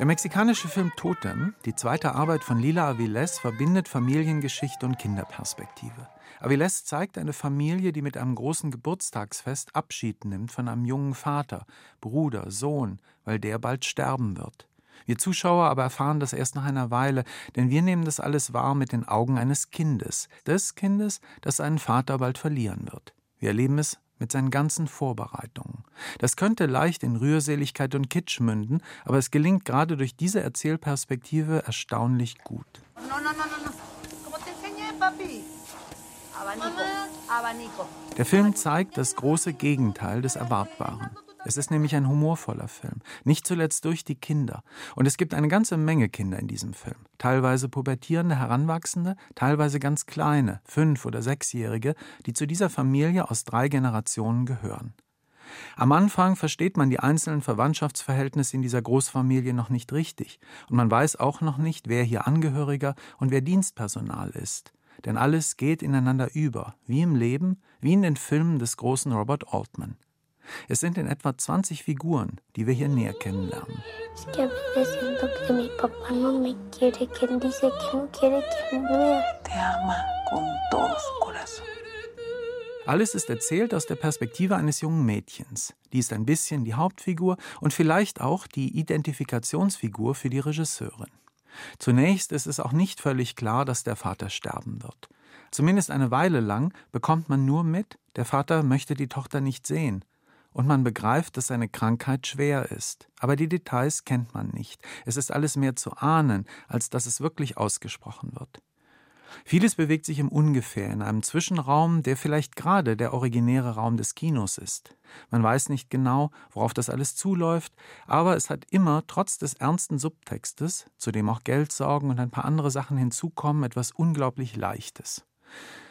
Der mexikanische Film Totem, die zweite Arbeit von Lila Aviles, verbindet Familiengeschichte und Kinderperspektive. Aviles zeigt eine Familie, die mit einem großen Geburtstagsfest Abschied nimmt von einem jungen Vater, Bruder, Sohn, weil der bald sterben wird. Wir Zuschauer aber erfahren das erst nach einer Weile, denn wir nehmen das alles wahr mit den Augen eines Kindes, des Kindes, das seinen Vater bald verlieren wird. Wir erleben es mit seinen ganzen Vorbereitungen. Das könnte leicht in Rührseligkeit und Kitsch münden, aber es gelingt gerade durch diese Erzählperspektive erstaunlich gut. Der Film zeigt das große Gegenteil des Erwartbaren. Es ist nämlich ein humorvoller Film, nicht zuletzt durch die Kinder. Und es gibt eine ganze Menge Kinder in diesem Film. Teilweise pubertierende Heranwachsende, teilweise ganz kleine, fünf- oder sechsjährige, die zu dieser Familie aus drei Generationen gehören. Am Anfang versteht man die einzelnen Verwandtschaftsverhältnisse in dieser Großfamilie noch nicht richtig. Und man weiß auch noch nicht, wer hier Angehöriger und wer Dienstpersonal ist. Denn alles geht ineinander über, wie im Leben, wie in den Filmen des großen Robert Altman. Es sind in etwa 20 Figuren, die wir hier näher kennenlernen. Alles ist erzählt aus der Perspektive eines jungen Mädchens. Die ist ein bisschen die Hauptfigur und vielleicht auch die Identifikationsfigur für die Regisseurin. Zunächst ist es auch nicht völlig klar, dass der Vater sterben wird. Zumindest eine Weile lang bekommt man nur mit, der Vater möchte die Tochter nicht sehen und man begreift, dass seine Krankheit schwer ist. Aber die Details kennt man nicht. Es ist alles mehr zu ahnen, als dass es wirklich ausgesprochen wird. Vieles bewegt sich im Ungefähr in einem Zwischenraum, der vielleicht gerade der originäre Raum des Kinos ist. Man weiß nicht genau, worauf das alles zuläuft, aber es hat immer, trotz des ernsten Subtextes, zu dem auch Geldsorgen und ein paar andere Sachen hinzukommen, etwas unglaublich Leichtes.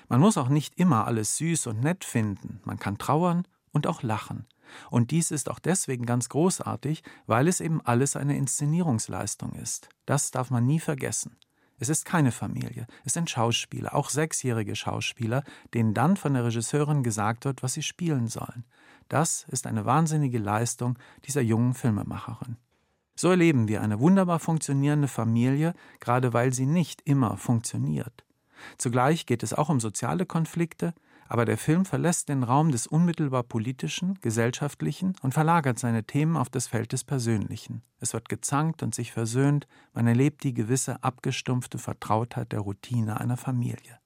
Man muss auch nicht immer alles süß und nett finden. Man kann trauern und auch lachen. Und dies ist auch deswegen ganz großartig, weil es eben alles eine Inszenierungsleistung ist. Das darf man nie vergessen. Es ist keine Familie, es sind Schauspieler, auch sechsjährige Schauspieler, denen dann von der Regisseurin gesagt wird, was sie spielen sollen. Das ist eine wahnsinnige Leistung dieser jungen Filmemacherin. So erleben wir eine wunderbar funktionierende Familie, gerade weil sie nicht immer funktioniert. Zugleich geht es auch um soziale Konflikte, aber der Film verlässt den Raum des unmittelbar politischen, gesellschaftlichen und verlagert seine Themen auf das Feld des Persönlichen. Es wird gezankt und sich versöhnt, man erlebt die gewisse abgestumpfte Vertrautheit der Routine einer Familie.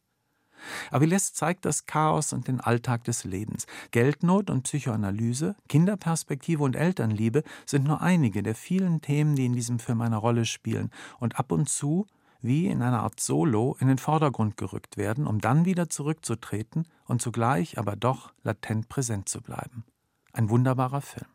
Aviles zeigt das Chaos und den Alltag des Lebens. Geldnot und Psychoanalyse, Kinderperspektive und Elternliebe sind nur einige der vielen Themen, die in diesem Film eine Rolle spielen und ab und zu wie in einer Art Solo in den Vordergrund gerückt werden, um dann wieder zurückzutreten und zugleich aber doch latent präsent zu bleiben. Ein wunderbarer Film.